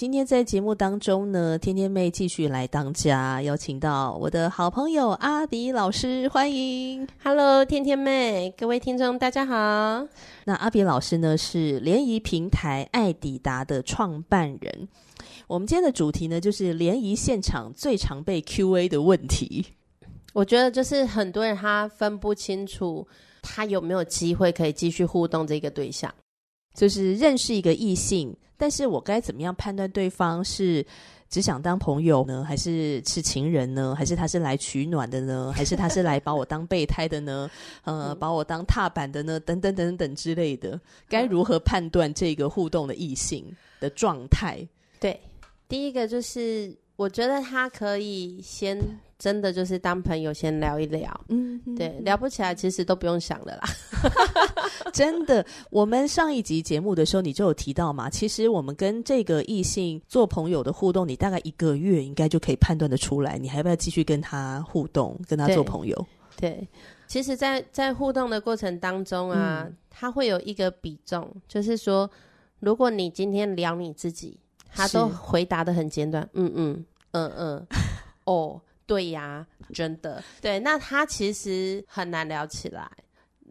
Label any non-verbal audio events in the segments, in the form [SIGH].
今天在节目当中呢，天天妹继续来当家，邀请到我的好朋友阿迪老师，欢迎。Hello，天天妹，各位听众大家好。那阿迪老师呢，是联谊平台爱抵达的创办人。我们今天的主题呢，就是联谊现场最常被 Q&A 的问题。我觉得就是很多人他分不清楚他有没有机会可以继续互动这个对象，就是认识一个异性。但是我该怎么样判断对方是只想当朋友呢，还是是情人呢，还是他是来取暖的呢，[LAUGHS] 还是他是来把我当备胎的呢？呃，把我当踏板的呢？等等等等之类的，该如何判断这个互动的异性的状态？对，第一个就是我觉得他可以先。真的就是当朋友先聊一聊，嗯，对，聊不起来其实都不用想了啦。[LAUGHS] 真的，我们上一集节目的时候你就有提到嘛，其实我们跟这个异性做朋友的互动，你大概一个月应该就可以判断得出来，你还要不要继续跟他互动，跟他做朋友？对，对，其实在，在在互动的过程当中啊，嗯，他会有一个比重，就是说，如果你今天聊你自己，他都回答的很简短，嗯嗯嗯嗯，哦。对呀，真的对。那他其实很难聊起来。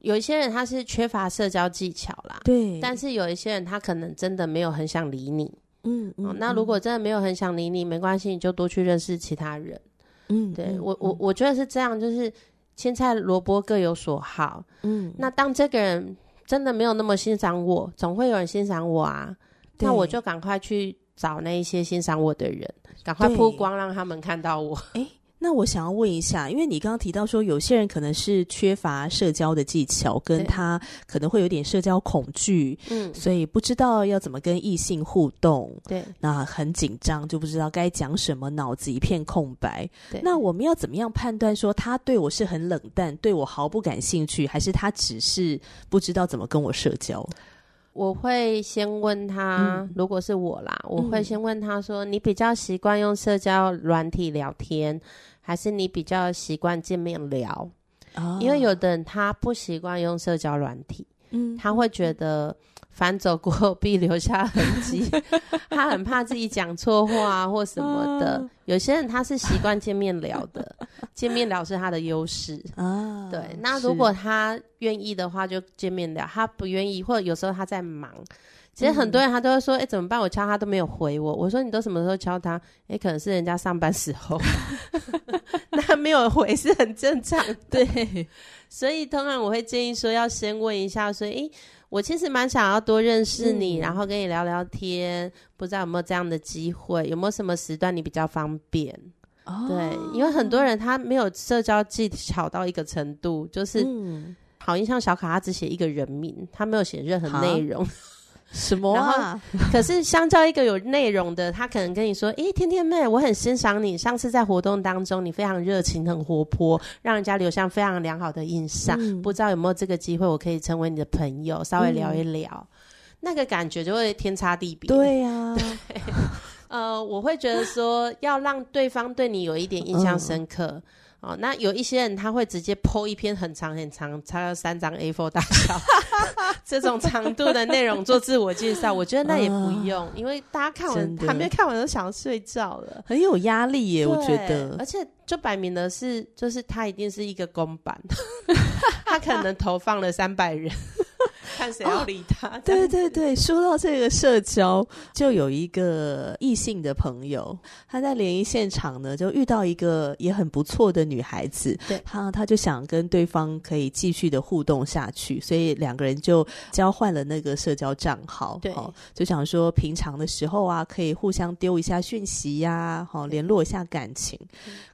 有一些人他是缺乏社交技巧啦，对。但是有一些人他可能真的没有很想理你，嗯嗯、哦。那如果真的没有很想理你，没关系，你就多去认识其他人。嗯，对我我我觉得是这样，就是青菜萝卜各有所好。嗯。那当这个人真的没有那么欣赏我，总会有人欣赏我啊。那我就赶快去找那一些欣赏我的人，赶快曝光，让他们看到我。诶那我想要问一下，因为你刚刚提到说，有些人可能是缺乏社交的技巧，跟他可能会有点社交恐惧，嗯，所以不知道要怎么跟异性互动，对，那很紧张，就不知道该讲什么，脑子一片空白。对，那我们要怎么样判断说他对我是很冷淡，对我毫不感兴趣，还是他只是不知道怎么跟我社交？我会先问他，嗯、如果是我啦，我会先问他说：“嗯、你比较习惯用社交软体聊天，还是你比较习惯见面聊？”哦、因为有的人他不习惯用社交软体，嗯，他会觉得。反走过后必留下痕迹，[LAUGHS] 他很怕自己讲错话或什么的。啊、有些人他是习惯见面聊的，见面聊是他的优势啊。对，那如果他愿意的话，就见面聊；他不愿意，或者有时候他在忙。其实很多人他都会说：“哎、嗯欸，怎么办？我敲他都没有回我。”我说：“你都什么时候敲他？”哎、欸，可能是人家上班时候，[LAUGHS] 那没有回是很正常。[LAUGHS] 对，所以通常我会建议说，要先问一下，说：“哎、欸。”我其实蛮想要多认识你，嗯、然后跟你聊聊天，不知道有没有这样的机会，有没有什么时段你比较方便？哦、对，因为很多人他没有社交技巧到一个程度，就是，嗯、好印象小卡他只写一个人名，他没有写任何内容。什么啊？[LAUGHS] 可是相较一个有内容的，他可能跟你说：“诶，天天妹，我很欣赏你。上次在活动当中，你非常热情、很活泼，让人家留下非常良好的印象。嗯、不知道有没有这个机会，我可以成为你的朋友，稍微聊一聊，嗯、那个感觉就会天差地别。对呀、啊，对，[LAUGHS] 呃，我会觉得说，要让对方对你有一点印象深刻。嗯”哦，那有一些人他会直接 po 一篇很长很长，差不多三张 A4 大小 [LAUGHS] 这种长度的内容做自我介绍，我觉得那也不用，呃、因为大家看完还没看完都想要睡觉了，很有压力耶，我觉得。而且就摆明的是，就是他一定是一个公版，[LAUGHS] 他可能投放了三百人，看谁要理他。哦、对对对，说到这个社交，就有一个异性的朋友，他在联谊现场呢，就遇到一个也很不错的女孩子，对，他他就想跟对方可以继续的互动下去，所以两个人就交换了那个社交账号，对、哦，就想说平常的时候啊，可以互相丢一下讯息呀、啊，好、哦、联络一下感情。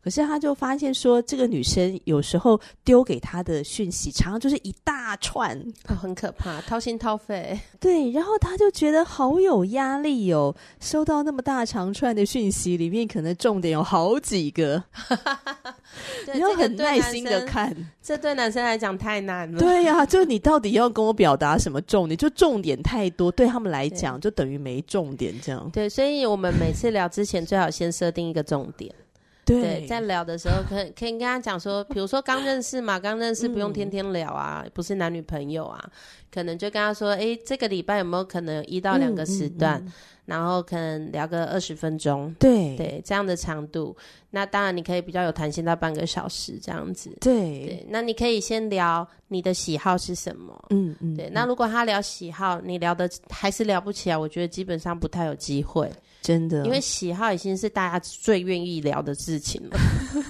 可是他就发现说，这个女生有时候丢给他的讯息，常常就是一大串，哦、很可怕，掏心掏肺。[LAUGHS] 对，然后他就觉得好有压力哦，收到那么大长串的讯息，里面可能重点有好几个，[LAUGHS] 你要很耐心的看。这对男生来讲太难了。对呀、啊，就你到底要跟我表达什么重点？就重点太多，对他们来讲就等于没重点这样。对，所以我们每次聊之前，最好先设定一个重点。对，对，在聊的时候，可以可以跟他讲说，比如说刚认识嘛，刚认识不用天天聊啊，嗯、不是男女朋友啊，可能就跟他说，哎，这个礼拜有没有可能有一到两个时段，嗯嗯。嗯、然后可能聊个二十分钟，对。对，这样的长度，那当然你可以比较有弹性到半个小时这样子，对。对，那你可以先聊你的喜好是什么，嗯嗯，对，那如果他聊喜好，你聊的还是聊不起来，我觉得基本上不太有机会。真的，因为喜好已经是大家最愿意聊的事情了，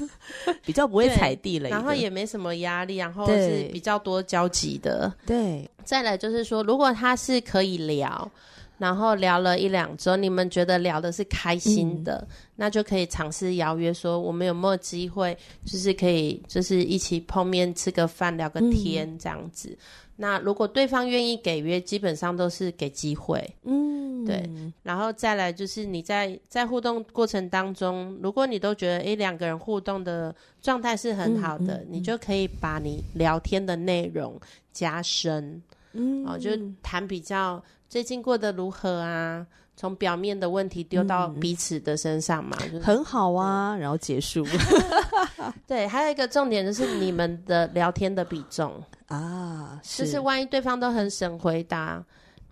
[LAUGHS] 比较不会踩地雷，然后也没什么压力，然后是比较多交集的。对，再来就是说，如果他是可以聊，然后聊了一两周，你们觉得聊的是开心的，嗯、那就可以尝试邀约，说我们有没有机会，就是可以就是一起碰面吃个饭聊个天、嗯、这样子。那如果对方愿意给约，基本上都是给机会，嗯，对。然后再来就是你在在互动过程当中，如果你都觉得诶两个人互动的状态是很好的，嗯嗯嗯、你就可以把你聊天的内容加深，嗯，哦，就谈比较最近过得如何啊，从表面的问题丢到彼此的身上嘛，嗯就是、很好啊，然后结束。[LAUGHS] 对，还有一个重点就是你们的聊天的比重。啊，是就是万一对方都很省回答，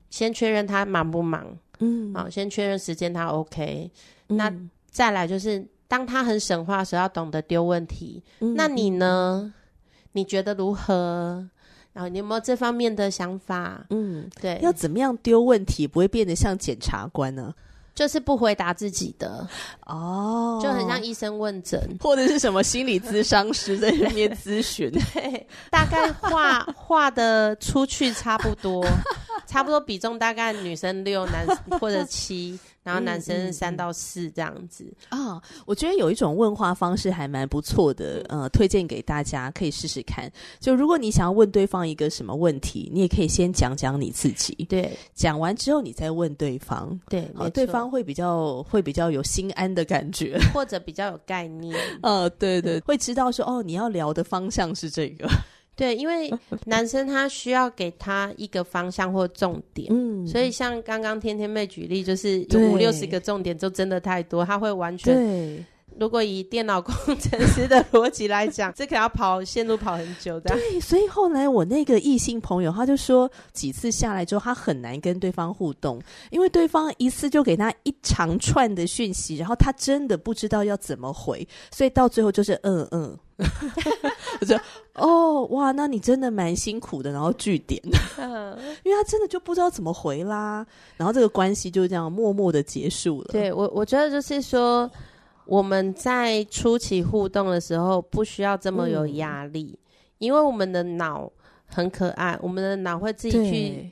先确认他忙不忙，嗯，好，先确认时间他 OK，嗯，那再来就是当他很省话的时候，要懂得丢问题。嗯，那你呢？你觉得如何？然后你有没有这方面的想法？嗯，对，要怎么样丢问题不会变得像检察官呢？就是不回答自己的哦，就很像医生问诊，或者是什么心理咨商师在那边咨询，[LAUGHS] 对，大概画画 [LAUGHS] 的出去差不多，差不多比重大概女生六，男或者七。然后男生三到四这样子。啊、嗯嗯哦，我觉得有一种问话方式还蛮不错的，呃，推荐给大家可以试试看。就如果你想要问对方一个什么问题，你也可以先讲讲你自己，对，讲完之后你再问对方，对，好，对方会比较会比较有心安的感觉，或者比较有概念，[LAUGHS] 呃，对对，会知道说哦，你要聊的方向是这个。对，因为 [LAUGHS] 男生他需要给他一个方向或重点，嗯，所以像刚刚天天妹举例，就是有五六十个重点，就真的太多，他会完全。对，如果以电脑工程师的逻辑来讲，[LAUGHS] 这可要跑线路跑很久的。对，所以后来我那个异性朋友他就说，几次下来之后，他很难跟对方互动，因为对方一次就给他一长串的讯息，然后他真的不知道要怎么回，所以到最后就是嗯嗯。[LAUGHS] 我说哦哇，那你真的蛮辛苦的，然后据点，因为他真的就不知道怎么回啦，然后这个关系就这样默默的结束了。对我，我觉得就是说我们在初期互动的时候不需要这么有压力，嗯、因为我们的脑很可爱，我们的脑会自己去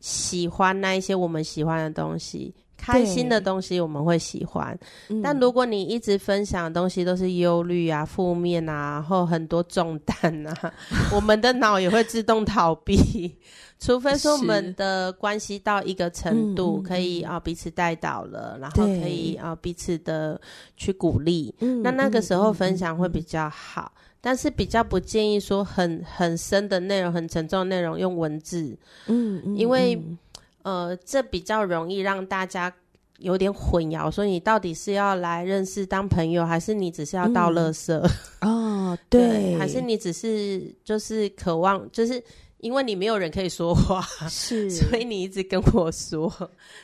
喜欢那一些我们喜欢的东西。开心的东西我们会喜欢，但如果你一直分享的东西都是忧虑啊、负面啊，然后很多重担啊，[LAUGHS] 我们的脑也会自动逃避。[LAUGHS] 除非说我们的关系到一个程度，可以啊彼此带到了，然后可以啊彼此的去鼓励，对那那个时候分享会比较好。但是比较不建议说很很深的内容、很沉重的内容用文字，嗯，嗯因为。呃，这比较容易让大家有点混淆，所以你到底是要来认识当朋友，还是你只是要到垃圾？嗯、[LAUGHS] 哦，对，对，还是你只是就是渴望，就是因为你没有人可以说话，[LAUGHS] 是，所以你一直跟我说，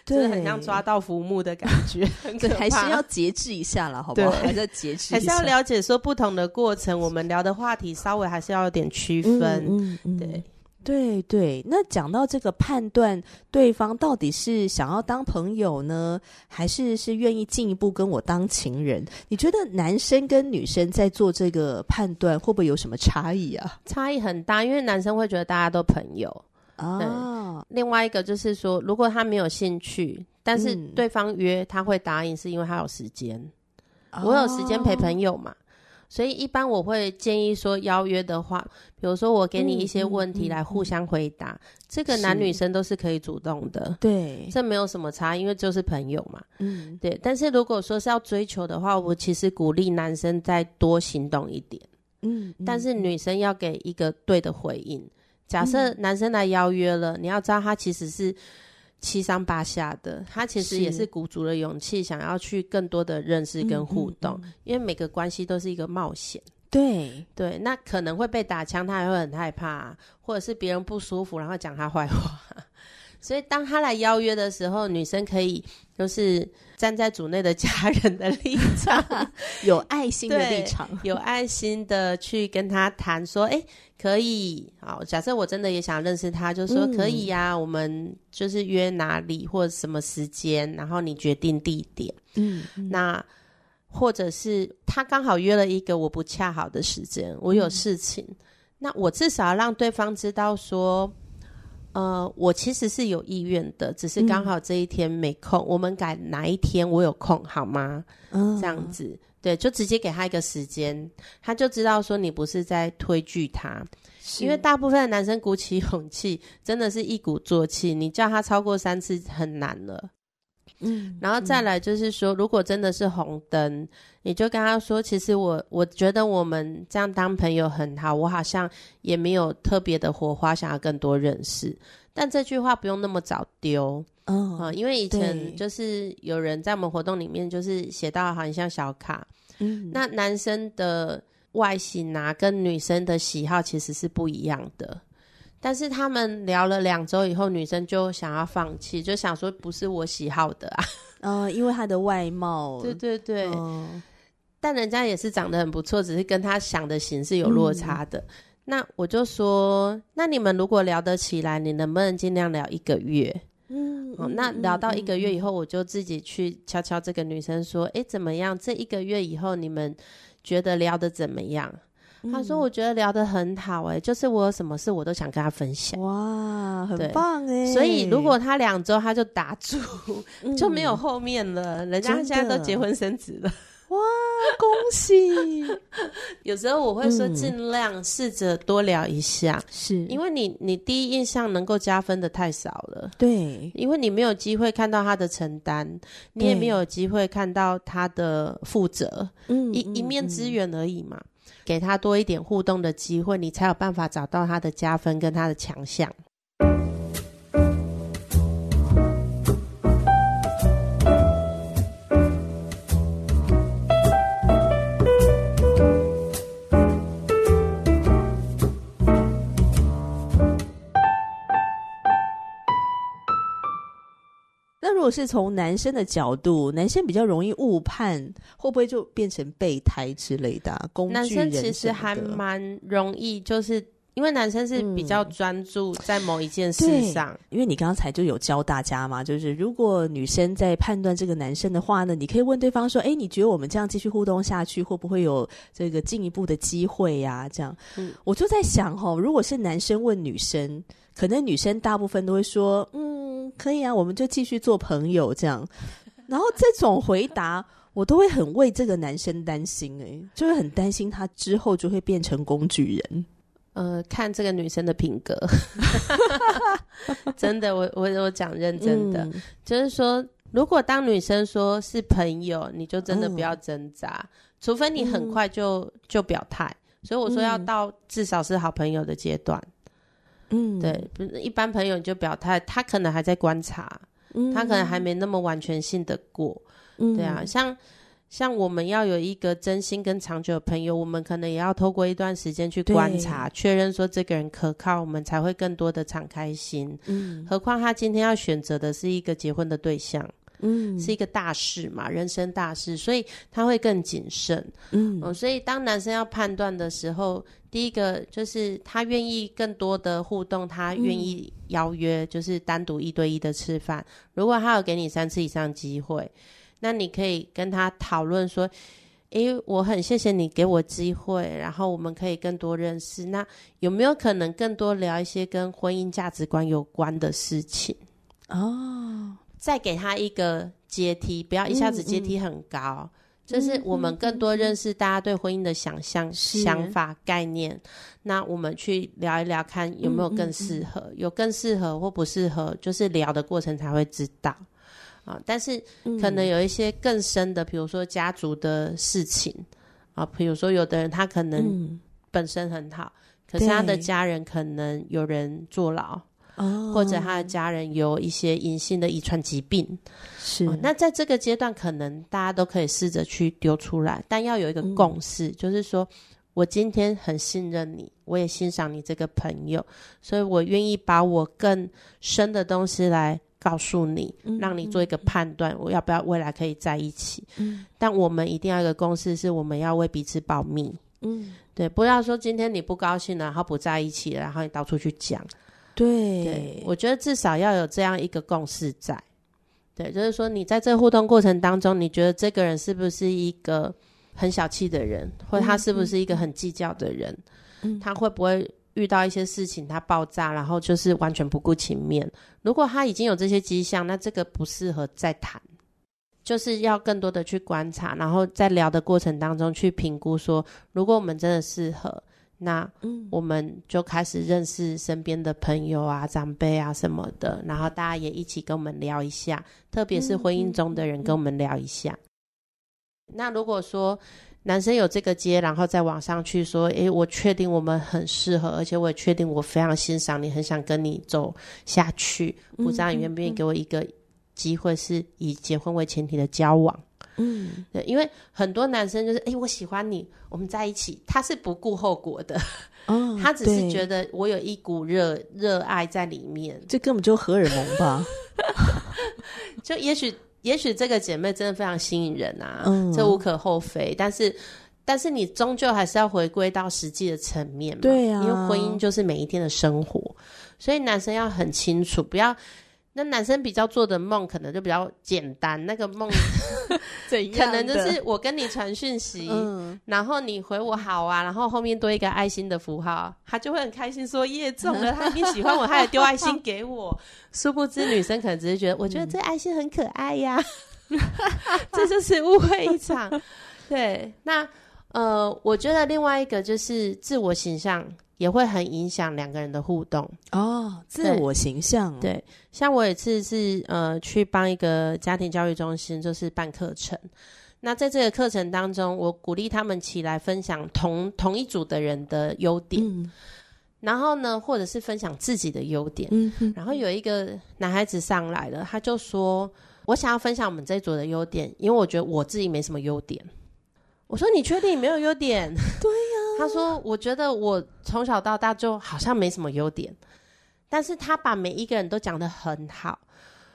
对，就是很像抓到浮木的感觉，[LAUGHS] 对，还是要节制一下了，好不好？对还是要节制，还是要了解说不同的过程，我们聊的话题稍微还是要有点区分，嗯，嗯嗯对。对对，那讲到这个判断对方到底是想要当朋友呢，还是是愿意进一步跟我当情人？你觉得男生跟女生在做这个判断会不会有什么差异啊？差异很大，因为男生会觉得大家都朋友啊。嗯，另外一个就是说，如果他没有兴趣，但是对方约他会答应，是因为他有时间。嗯，我有时间陪朋友嘛。所以一般我会建议说，邀约的话，比如说我给你一些问题来互相回答，嗯嗯嗯、这个男女生都是可以主动的，对，这没有什么差，因为就是朋友嘛，嗯，对。但是如果说是要追求的话，我其实鼓励男生再多行动一点，嗯，嗯，但是女生要给一个对的回应。假设男生来邀约了，嗯、你要知道他其实是。七上八下的，他其实也是鼓足了勇气，想要去更多的认识跟互动，嗯嗯嗯、因为每个关系都是一个冒险。对对，那可能会被打枪，他还会很害怕，或者是别人不舒服，然后讲他坏话。所以当他来邀约的时候，女生可以就是站在组内的家人的立场，[LAUGHS] 有爱心的立场，有爱心的去跟他谈说，哎、欸，可以，好，假设我真的也想认识他，就说可以呀、我们就是约哪里或者什么时间，然后你决定地点，嗯，嗯。那或者是他刚好约了一个我不恰好的时间，我有事情，嗯、那我至少要让对方知道说。呃，我其实是有意愿的，只是刚好这一天没空。嗯、我们改哪一天我有空好吗？嗯，这样子，对，就直接给他一个时间，他就知道说你不是在推拒他。因为大部分的男生鼓起勇气，真的是一鼓作气，你叫他超过三次很难了。嗯，然后再来就是说，嗯、如果真的是红灯，你就跟他说，其实我我觉得我们这样当朋友很好，我好像也没有特别的火花，想要更多认识。但这句话不用那么早丢，嗯、哦呃，因为以前就是有人在我们活动里面就是写到好像小卡，嗯，那男生的外形啊，跟女生的喜好其实是不一样的。但是他们聊了两周以后，女生就想要放弃，就想说不是我喜好的啊。因为他的外貌。对对对。呃、但人家也是长得很不错，只是跟他想的型是有落差的。嗯、那我就说，那你们如果聊得起来，你能不能尽量聊一个月？嗯，哦。那聊到一个月以后，我就自己去敲敲这个女生说：“哎、嗯，怎么样？这一个月以后，你们觉得聊得怎么样？”他说：“我觉得聊得很好，欸，哎，就是我有什么事我都想跟他分享。哇，很棒哎，欸！所以如果他两周他就打住，嗯、[LAUGHS] 就没有后面了。人家现在都结婚生子了，哇，恭喜！[LAUGHS] 有时候我会说，尽量试着多聊一下，是、嗯、因为你你第一印象能够加分的太少了，对，因为你没有机会看到他的承担，你也没有机会看到他的负责，嗯，一一面之缘而已嘛。”给他多一点互动的机会，你才有办法找到他的加分跟他的强项。是从男生的角度，男生比较容易误判，会不会就变成备胎之类的、啊、工具人？男生其实还蛮容易，就是因为男生是比较专注在某一件事上。嗯、因为你刚才就有教大家嘛，就是如果女生在判断这个男生的话呢，你可以问对方说：“哎，你觉得我们这样继续互动下去，会不会有这个进一步的机会呀、啊？”这样，嗯、我就在想哈，如果是男生问女生，可能女生大部分都会说：“嗯。”可以啊，我们就继续做朋友这样。然后这种回答，我都会很为这个男生担心、欸，哎，就会很担心他之后就会变成工具人。呃，看这个女生的品格，[LAUGHS] 真的，我我我讲认真的，嗯、就是说，如果当女生说是朋友，你就真的不要挣扎，嗯、除非你很快就、嗯、就表态。所以我说要到至少是好朋友的阶段。嗯，对，一般朋友你就表态，他可能还在观察，嗯、他可能还没那么完全信得过，嗯、对啊，像像我们要有一个真心跟长久的朋友，我们可能也要透过一段时间去观察，确对认说这个人可靠，我们才会更多的敞开心。嗯，何况他今天要选择的是一个结婚的对象，嗯，是一个大事嘛，人生大事，所以他会更谨慎，嗯，嗯，所以当男生要判断的时候，第一个就是他愿意更多的互动，他愿意邀约，就是单独一对一的吃饭。如果他有给你三次以上机会，那你可以跟他讨论说，诶，我很谢谢你给我机会，然后我们可以更多认识。那有没有可能更多聊一些跟婚姻价值观有关的事情？哦。再给他一个阶梯，不要一下子阶梯很高，就是我们更多认识大家对婚姻的想象、嗯、想法、概念。那我们去聊一聊，看有没有更适合，有更适合或不适合，就是聊的过程才会知道啊。但是可能有一些更深的，比如说家族的事情啊，比如说有的人他可能本身很好，嗯、可是他的家人可能有人坐牢。哦，或者他的家人有一些隐性的遗传疾病，是、哦。那在这个阶段，可能大家都可以试着去丢出来，但要有一个共识，嗯、就是说我今天很信任你，我也欣赏你这个朋友，所以我愿意把我更深的东西来告诉你，嗯、让你做一个判断，我要不要未来可以在一起。嗯，但我们一定要有一个共识，是我们要为彼此保密。嗯，对，不要说今天你不高兴了，然后不在一起了，然后你到处去讲。对，对，我觉得至少要有这样一个共识在。对，就是说你在这个互动过程当中，你觉得这个人是不是一个很小气的人，或者他是不是一个很计较的人？嗯，他会不会遇到一些事情他爆炸，然后就是完全不顾情面？如果他已经有这些迹象，那这个不适合再谈，就是要更多的去观察，然后在聊的过程当中去评估说，如果我们真的适合。那我们就开始认识身边的朋友啊、长辈啊什么的，然后大家也一起跟我们聊一下，特别是婚姻中的人跟我们聊一下。嗯嗯嗯、那如果说男生有这个接，然后再往上去说，诶，我确定我们很适合，而且我也确定我非常欣赏你，很想跟你走下去，不知道你愿不愿意给我一个机会，是以结婚为前提的交往。嗯，对，因为很多男生就是，哎、欸，我喜欢你，我们在一起，他是不顾后果的，哦，他只是觉得我有一股热热爱在里面，这根本就荷尔蒙吧，[LAUGHS] 就也许也许这个姐妹真的非常吸引人啊，嗯，这无可厚非，但是但是你终究还是要回归到实际的层面嘛，对啊，因为婚姻就是每一天的生活，所以男生要很清楚，不要。那男生比较做的梦可能就比较简单，那个梦 [LAUGHS] 可能就是我跟你传讯息，嗯、然后你回我好啊，然后后面多一个爱心的符号，他就会很开心说耶中了，他一定喜欢我，他也丢爱心给我。殊不知女生可能只是觉得，我觉得这爱心很可爱呀，[LAUGHS] 这就是误会一场。[LAUGHS] 对，那呃，我觉得另外一个就是自我形象。也会很影响两个人的互动哦，自我形象对，对，像我有一次是呃去帮一个家庭教育中心，就是办课程。那在这个课程当中，我鼓励他们起来分享同同一组的人的优点，嗯、然后呢，或者是分享自己的优点。嗯、然后有一个男孩子上来了，他就说：“我想要分享我们这一组的优点，因为我觉得我自己没什么优点。”我说：“你确定你没有优点？” [LAUGHS] 对呀。[LAUGHS] 他说：“我觉得我从小到大就好像没什么优点，但是他把每一个人都讲得很好，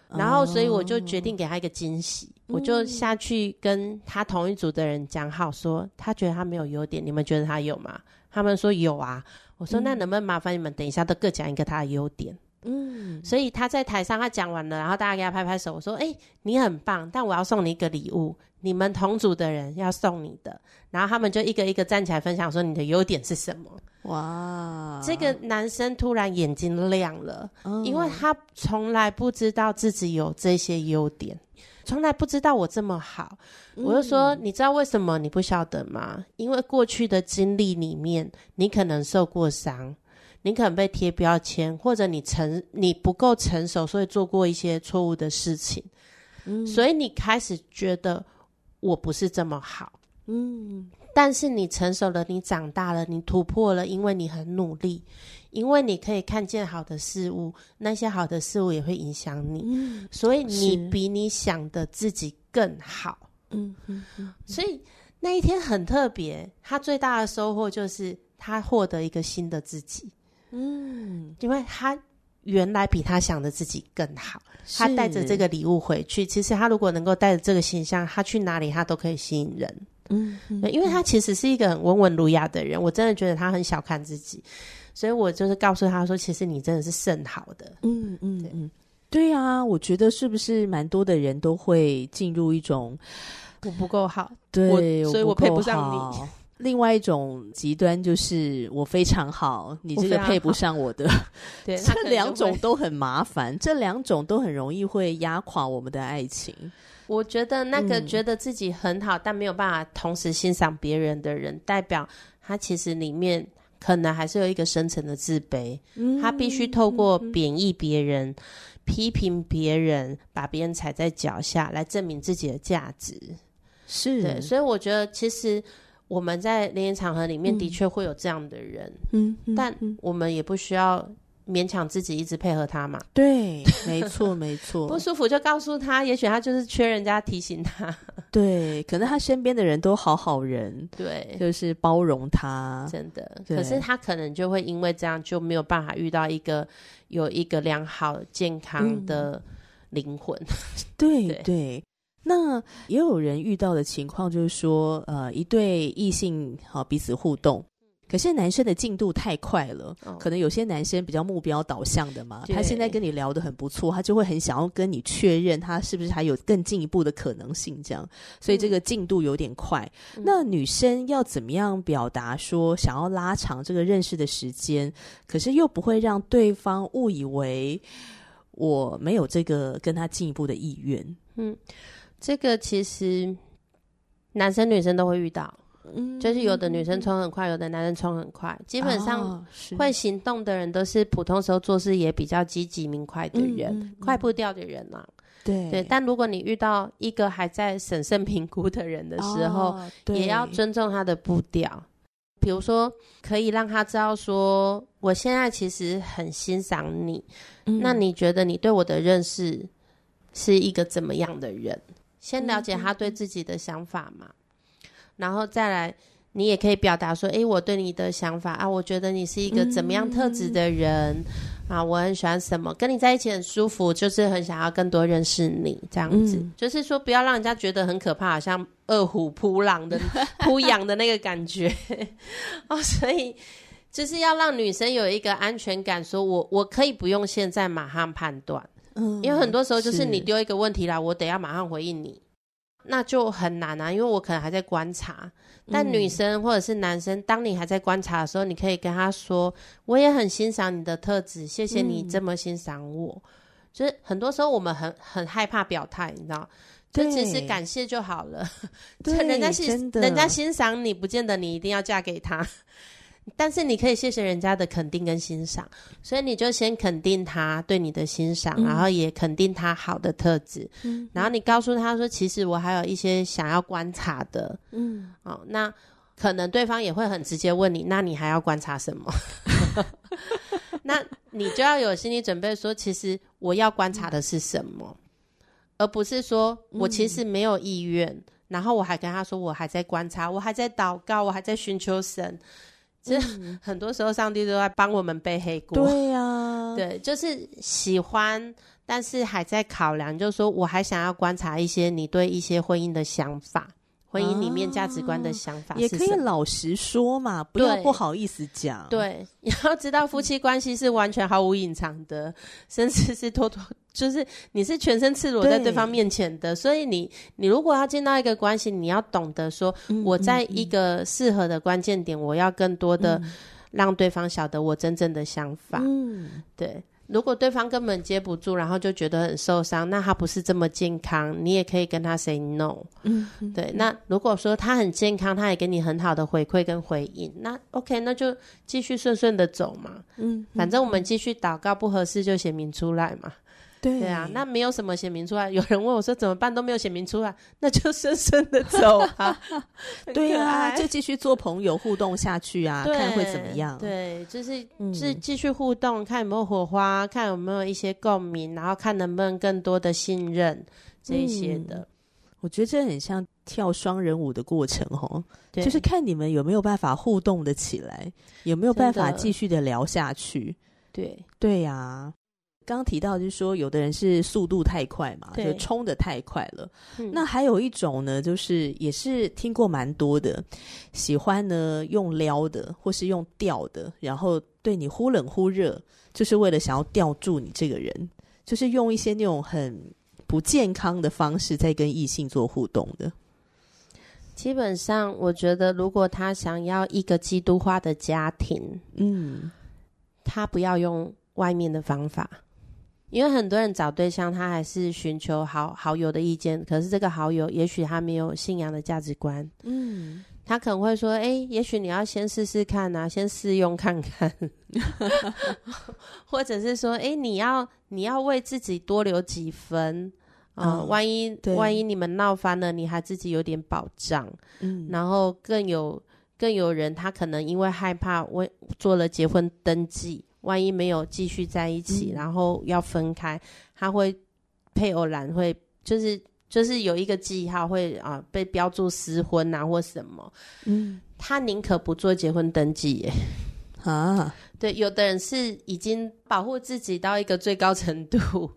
然后所以我就决定给他一个惊喜，哦、我就下去跟他同一组的人讲好，说他觉得他没有优点，你们觉得他有吗？他们说有啊。我说那能不能麻烦你们等一下都各讲一个他的优点？嗯，所以他在台上他讲完了，然后大家给他拍拍手，我说：哎，你很棒，但我要送你一个礼物。”你们同组的人要送你的，然后他们就一个一个站起来分享说你的优点是什么。哇！这个男生突然眼睛亮了，哦、因为他从来不知道自己有这些优点，从来不知道我这么好。嗯、我就说，你知道为什么你不晓得吗？因为过去的经历里面，你可能受过伤，你可能被贴标签，或者你成你不够成熟，所以做过一些错误的事情，嗯、所以你开始觉得。我不是这么好，嗯，但是你成熟了，你长大了，你突破了，因为你很努力，因为你可以看见好的事物，那些好的事物也会影响你，嗯，所以你比你想的自己更好，嗯嗯嗯，所以那一天很特别，他最大的收获就是他获得一个新的自己，嗯，因为他原来比他想的自己更好。他带着这个礼物回去，其实他如果能够带着这个形象，他去哪里他都可以吸引人。嗯，嗯，因为他其实是一个很温文儒雅的人，我真的觉得他很小看自己，所以我就是告诉他说，其实你真的是甚好的。嗯嗯嗯，对啊，我觉得是不是蛮多的人都会进入一种我不够好，对，所以我配不上你。另外一种极端就是我非常好，你这个配不上我的。[LAUGHS] 对，[LAUGHS] 这两种都很麻烦，这两种都很容易会压垮我们的爱情。我觉得那个觉得自己很好，嗯、但没有办法同时欣赏别人的人，代表他其实里面可能还是有一个深层的自卑。嗯、他必须透过贬义别人、嗯、批评别人、把别人踩在脚下来证明自己的价值。是，对，所以我觉得其实。我们在联谊场合里面的确会有这样的人，嗯，但我们也不需要勉强自己一直配合他嘛。对，没错，没错。[LAUGHS] 不舒服就告诉他，也许他就是缺人家提醒他。[LAUGHS] 对，可能他身边的人都好好人，[LAUGHS] 对，就是包容他，真的。可是他可能就会因为这样就没有办法遇到一个有一个良好健康的灵魂。嗯、对对。对那也有人遇到的情况就是说，呃，一对异性好彼此互动，可是男生的进度太快了，哦、可能有些男生比较目标导向的嘛，他现在跟你聊得很不错，他就会很想要跟你确认他是不是还有更进一步的可能性，这样，所以这个进度有点快。嗯、那女生要怎么样表达说想要拉长这个认识的时间，可是又不会让对方误以为我没有这个跟他进一步的意愿？嗯。这个其实男生女生都会遇到，嗯，就是有的女生冲很快，有的男生冲很快。基本上会行动的人都是普通时候做事也比较积极明快的人，快步调的人嘛。对对，但如果你遇到一个还在审慎评估的人的时候，哦、也要尊重他的步调。比如说，可以让他知道说，我现在其实很欣赏你。嗯、那你觉得你对我的认识是一个怎么样的人？先了解他对自己的想法嘛，然后再来，你也可以表达说：“诶，我对你的想法啊，我觉得你是一个怎么样特质的人、嗯、啊，我很喜欢什么，跟你在一起很舒服，就是很想要更多认识你这样子。嗯、就是说，不要让人家觉得很可怕，好像饿虎扑狼的 [LAUGHS] 扑羊的那个感觉 [LAUGHS] 哦。所以，就是要让女生有一个安全感，说我我可以不用现在马上判断。”嗯，因为很多时候就是你丢一个问题来，我得要马上回应你，那就很难啊。因为我可能还在观察，但女生或者是男生，嗯、当你还在观察的时候，你可以跟他说：“我也很欣赏你的特质，谢谢你这么欣赏我。嗯”就是很多时候我们很很害怕表态，你知道，就其实感谢就好了。对，[LAUGHS] 人家是人家欣赏你，不见得你一定要嫁给他。但是你可以谢谢人家的肯定跟欣赏，所以你就先肯定他对你的欣赏，嗯、然后也肯定他好的特质，嗯、然后你告诉他说，其实我还有一些想要观察的，嗯，哦，那可能对方也会很直接问你，那你还要观察什么？[LAUGHS] 那你就要有心理准备，说其实我要观察的是什么，嗯、而不是说我其实没有意愿，嗯、然后我还跟他说我还在观察，我还在祷告，我还在寻求神。其实很多时候，上帝都在帮我们背黑锅。对呀、啊，对，就是喜欢，但是还在考量，就是说我还想要观察一些你对一些婚姻的想法。婚姻里面价值观的想法？也可以老实说嘛，不要不好意思讲。对，[LAUGHS] 你要知道夫妻关系是完全毫无隐藏的，嗯、甚至是偷偷，就是你是全身赤裸在对方面前的。所以你你如果要进到一个关系，你要懂得说，我在一个适合的关键点，我要更多的让对方晓得我真正的想法。嗯，对。如果对方根本接不住，然后就觉得很受伤，那他不是这么健康，你也可以跟他 say no。嗯，对。那如果说他很健康，他也给你很好的回馈跟回应，那 OK，那就继续顺顺的走嘛。嗯，反正我们继续祷告，不合适就写明出来嘛。对，对啊，那没有什么写明出来。有人问我说怎么办，都没有写明出来，[LAUGHS] 那就深深的走啊。[LAUGHS] 对啊，就继续做朋友互动下去啊，看会怎么样。对，就是、嗯、是继续互动，看有没有火花，看有没有一些共鸣，然后看能不能更多的信任这一些的、嗯。我觉得这很像跳双人舞的过程哦，就是看你们有没有办法互动的起来，有没有办法继续的聊下去。对，对呀、啊。刚刚提到就是说，有的人是速度太快嘛，就冲的太快了。嗯、那还有一种呢，就是也是听过蛮多的，喜欢呢用撩的或是用吊的，然后对你忽冷忽热，就是为了想要吊住你这个人，就是用一些那种很不健康的方式在跟异性做互动的。基本上，我觉得如果他想要一个基督化的家庭，嗯，他不要用外面的方法。因为很多人找对象，他还是寻求好好友的意见，可是这个好友也许他没有信仰的价值观，嗯，他可能会说，哎，也许你要先试试看啊，先试用看看，[LAUGHS] 或者是说，哎，你要你要为自己多留几分。啊，呃哦，万一万一你们闹翻了，你还自己有点保障，嗯，然后更有更有人，他可能因为害怕，为做了结婚登记。万一没有继续在一起，嗯、然后要分开，他会配偶栏会就是就是有一个记号会啊、呃、被标注私婚啊或什么，嗯，他宁可不做结婚登记耶，啊，对，有的人是已经保护自己到一个最高程度，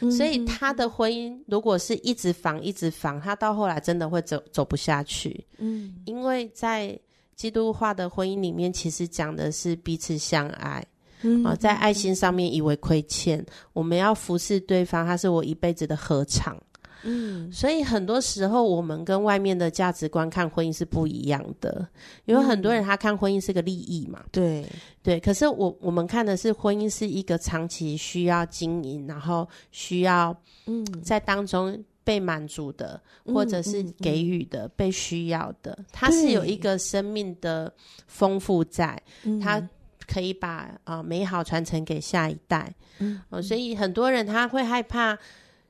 嗯、所以他的婚姻如果是一直防一直防，他到后来真的会走走不下去，嗯，因为在基督化的婚姻里面，其实讲的是彼此相爱。嗯、哦，在爱心上面以为亏欠，我们要服侍对方，他是我一辈子的合唱。嗯，所以很多时候我们跟外面的价值观看婚姻是不一样的，因为很多人他看婚姻是个利益嘛。对。对，可是我我们看的是婚姻是一个长期需要经营，然后需要嗯。在当中被满足的，嗯、或者是给予的、嗯、被需要的，它是有一个生命的丰富在，它。可以把啊、呃、美好传承给下一代，嗯、呃，所以很多人他会害怕，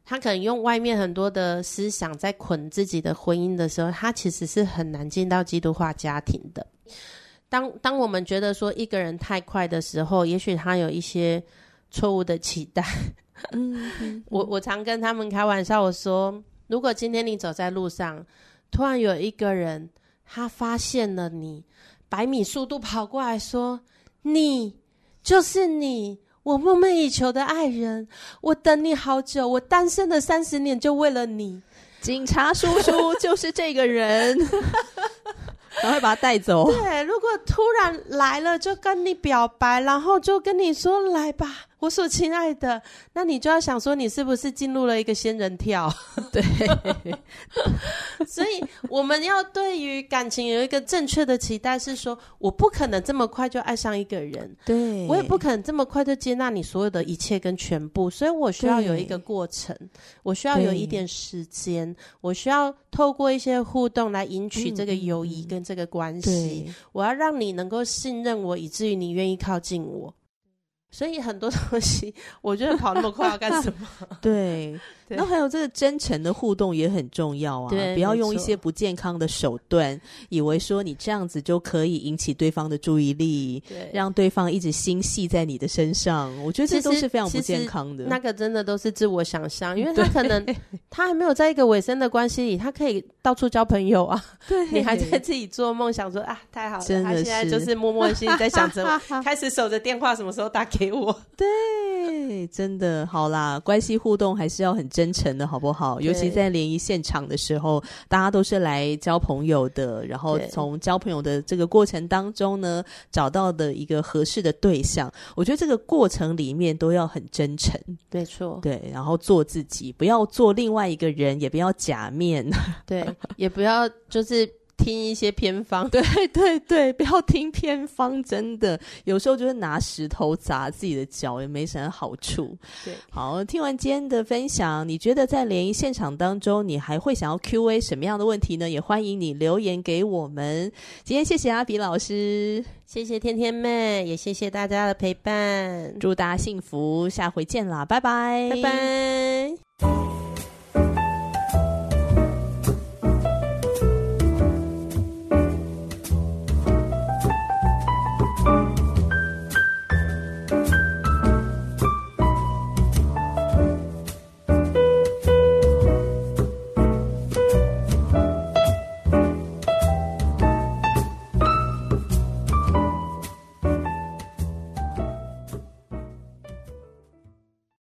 他可能用外面很多的思想在捆自己的婚姻的时候，他其实是很难进到基督化家庭的。当当我们觉得说一个人太快的时候，也许他有一些错误的期待。嗯，我我常跟他们开玩笑，我说，如果今天你走在路上，突然有一个人他发现了你，百米速度跑过来说。你就是你，我梦寐以求的爱人。我等你好久，我单身了三十年，就为了你。警察叔叔就是这个人，[LAUGHS] 赶快把他带走。对，如果突然来了，就跟你表白，然后就跟你说：“来吧。”我所亲爱的，那你就要想说，你是不是进入了一个仙人跳？对，[LAUGHS] 所以我们要对于感情有一个正确的期待，是说，我不可能这么快就爱上一个人，对，我也不可能这么快就接纳你所有的一切跟全部，所以我需要有一个过程，我需要有一点时间，我需要透过一些互动来赢取这个友谊跟这个关系，我要让你能够信任我，以至于你愿意靠近我。所以很多东西，我觉得跑那么快要干什么？[LAUGHS] 对，然后还有这个真诚的互动也很重要啊！对，不要用一些不健康的手段，以为说你这样子就可以引起对方的注意力，对，让对方一直心系在你的身上。我觉得这都是非常不健康的。那个真的都是自我想象，因为他可能 [LAUGHS] 他还没有在一个尾声的关系里，他可以到处交朋友啊。对，你还在自己做梦，想说啊，太好了，真的他现在就是默默的心里在想着，[LAUGHS] 开始守着电话，什么时候打给。给我 [LAUGHS] 对，真的好啦，关系互动还是要很真诚的，好不好？尤其在联谊现场的时候，大家都是来交朋友的，然后从交朋友的这个过程当中呢，找到的一个合适的对象。我觉得这个过程里面都要很真诚，没错，对，然后做自己，不要做另外一个人，也不要假面，对，也不要就是。听一些偏方，对 [LAUGHS] 对对，不要听偏方，真的有时候就是拿石头砸自己的脚，也没什么好处。对，好，听完今天的分享，你觉得在联谊现场当中，你还会想要 Q&A 什么样的问题呢？也欢迎你留言给我们。今天谢谢阿比老师，谢谢天天妹，也谢谢大家的陪伴，祝大家幸福，下回见啦，拜拜，拜拜。